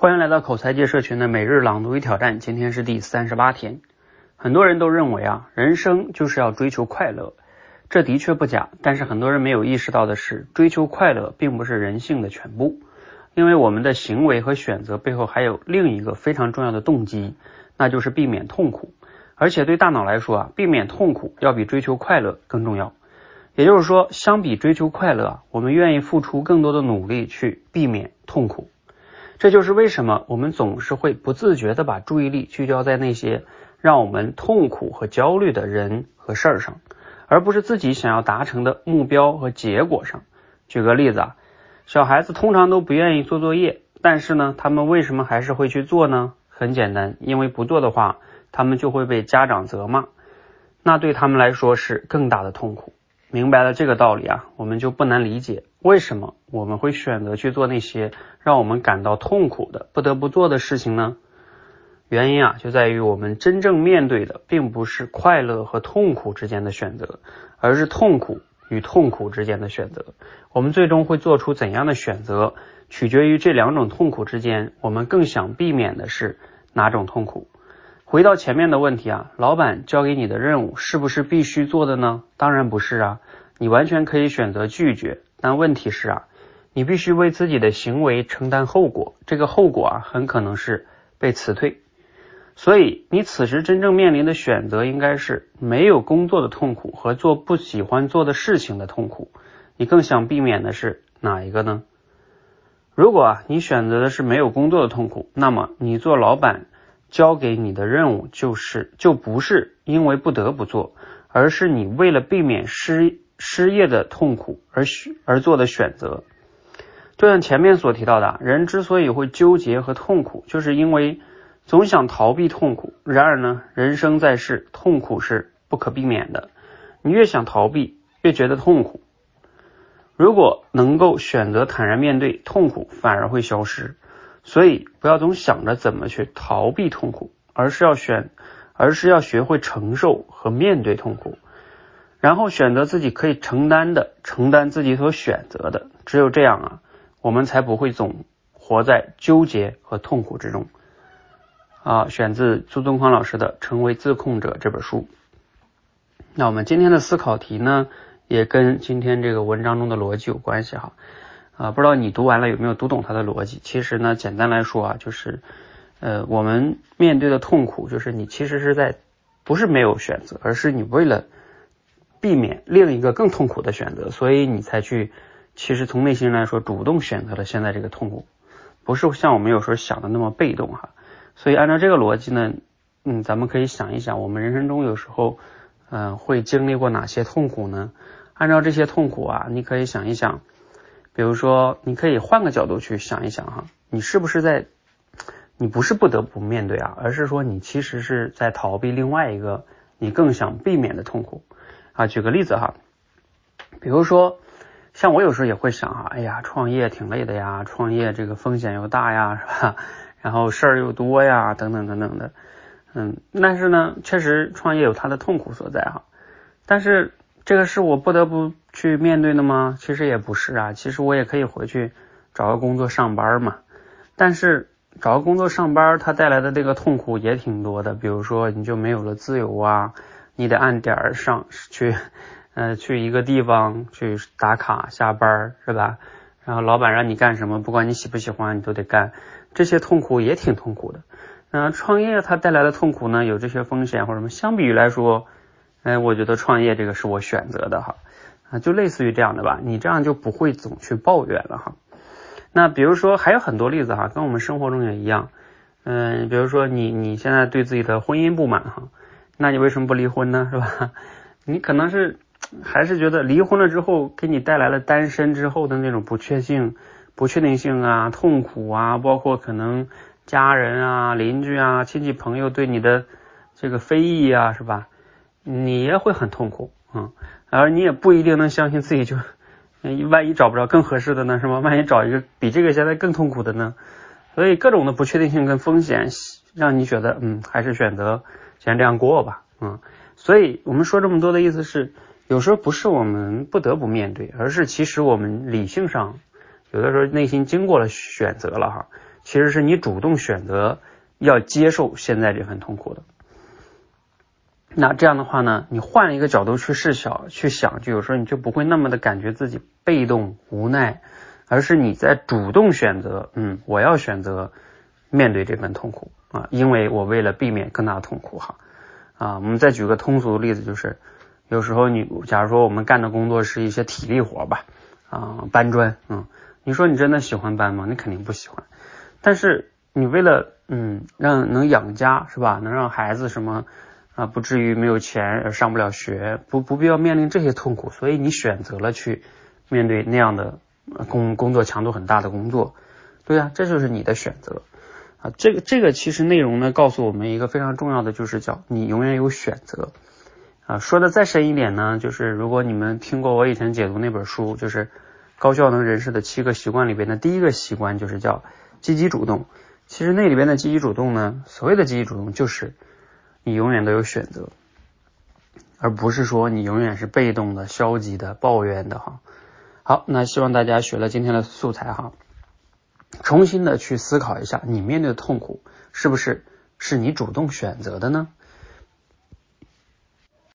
欢迎来到口才界社群的每日朗读与挑战，今天是第三十八天。很多人都认为啊，人生就是要追求快乐，这的确不假。但是很多人没有意识到的是，追求快乐并不是人性的全部，因为我们的行为和选择背后还有另一个非常重要的动机，那就是避免痛苦。而且对大脑来说啊，避免痛苦要比追求快乐更重要。也就是说，相比追求快乐，我们愿意付出更多的努力去避免痛苦。这就是为什么我们总是会不自觉的把注意力聚焦在那些让我们痛苦和焦虑的人和事儿上，而不是自己想要达成的目标和结果上。举个例子啊，小孩子通常都不愿意做作业，但是呢，他们为什么还是会去做呢？很简单，因为不做的话，他们就会被家长责骂，那对他们来说是更大的痛苦。明白了这个道理啊，我们就不难理解为什么我们会选择去做那些让我们感到痛苦的、不得不做的事情呢？原因啊，就在于我们真正面对的并不是快乐和痛苦之间的选择，而是痛苦与痛苦之间的选择。我们最终会做出怎样的选择，取决于这两种痛苦之间，我们更想避免的是哪种痛苦。回到前面的问题啊，老板交给你的任务是不是必须做的呢？当然不是啊，你完全可以选择拒绝。但问题是啊，你必须为自己的行为承担后果，这个后果啊，很可能是被辞退。所以你此时真正面临的选择应该是没有工作的痛苦和做不喜欢做的事情的痛苦。你更想避免的是哪一个呢？如果啊，你选择的是没有工作的痛苦，那么你做老板。交给你的任务就是就不是因为不得不做，而是你为了避免失失业的痛苦而而做的选择。就像前面所提到的，人之所以会纠结和痛苦，就是因为总想逃避痛苦。然而呢，人生在世，痛苦是不可避免的。你越想逃避，越觉得痛苦。如果能够选择坦然面对痛苦，反而会消失。所以不要总想着怎么去逃避痛苦，而是要选，而是要学会承受和面对痛苦，然后选择自己可以承担的，承担自己所选择的。只有这样啊，我们才不会总活在纠结和痛苦之中。啊，选自朱东方老师的《成为自控者》这本书。那我们今天的思考题呢，也跟今天这个文章中的逻辑有关系哈。啊，不知道你读完了有没有读懂它的逻辑？其实呢，简单来说啊，就是呃，我们面对的痛苦，就是你其实是在不是没有选择，而是你为了避免另一个更痛苦的选择，所以你才去，其实从内心来说，主动选择了现在这个痛苦，不是像我们有时候想的那么被动哈。所以按照这个逻辑呢，嗯，咱们可以想一想，我们人生中有时候嗯会经历过哪些痛苦呢？按照这些痛苦啊，你可以想一想。比如说，你可以换个角度去想一想哈，你是不是在，你不是不得不面对啊，而是说你其实是在逃避另外一个你更想避免的痛苦啊。举个例子哈，比如说像我有时候也会想哈，哎呀，创业挺累的呀，创业这个风险又大呀，是吧？然后事儿又多呀，等等等等的，嗯，但是呢，确实创业有它的痛苦所在哈，但是。这个是我不得不去面对的吗？其实也不是啊，其实我也可以回去找个工作上班嘛。但是找个工作上班，它带来的这个痛苦也挺多的。比如说，你就没有了自由啊，你得按点儿上去，呃，去一个地方去打卡下班，是吧？然后老板让你干什么，不管你喜不喜欢，你都得干。这些痛苦也挺痛苦的。嗯，创业它带来的痛苦呢，有这些风险或者什么，相比于来说。哎，我觉得创业这个是我选择的哈，啊，就类似于这样的吧，你这样就不会总去抱怨了哈。那比如说还有很多例子哈，跟我们生活中也一样，嗯，比如说你你现在对自己的婚姻不满哈，那你为什么不离婚呢？是吧？你可能是还是觉得离婚了之后给你带来了单身之后的那种不确定、不确定性啊、痛苦啊，包括可能家人啊、邻居啊、亲戚朋友对你的这个非议啊，是吧？你也会很痛苦，嗯，而你也不一定能相信自己就，万一找不着更合适的呢，是吗？万一找一个比这个现在更痛苦的呢？所以各种的不确定性跟风险，让你觉得，嗯，还是选择先这样过吧，嗯。所以我们说这么多的意思是，有时候不是我们不得不面对，而是其实我们理性上有的时候内心经过了选择了哈。其实是你主动选择要接受现在这份痛苦的。那这样的话呢，你换一个角度去试想，去想，就有时候你就不会那么的感觉自己被动无奈，而是你在主动选择，嗯，我要选择面对这份痛苦啊，因为我为了避免更大的痛苦哈啊。我们再举个通俗的例子，就是有时候你，假如说我们干的工作是一些体力活吧，啊，搬砖，嗯，你说你真的喜欢搬吗？你肯定不喜欢。但是你为了，嗯，让能养家是吧？能让孩子什么？啊，不至于没有钱而上不了学，不不必要面临这些痛苦，所以你选择了去面对那样的工工作强度很大的工作，对呀，这就是你的选择啊。这个这个其实内容呢，告诉我们一个非常重要的，就是叫你永远有选择啊。说的再深一点呢，就是如果你们听过我以前解读那本书，就是高效能人士的七个习惯里边的第一个习惯，就是叫积极主动。其实那里边的积极主动呢，所谓的积极主动就是。你永远都有选择，而不是说你永远是被动的、消极的、抱怨的哈。好，那希望大家学了今天的素材哈，重新的去思考一下，你面对的痛苦是不是是你主动选择的呢？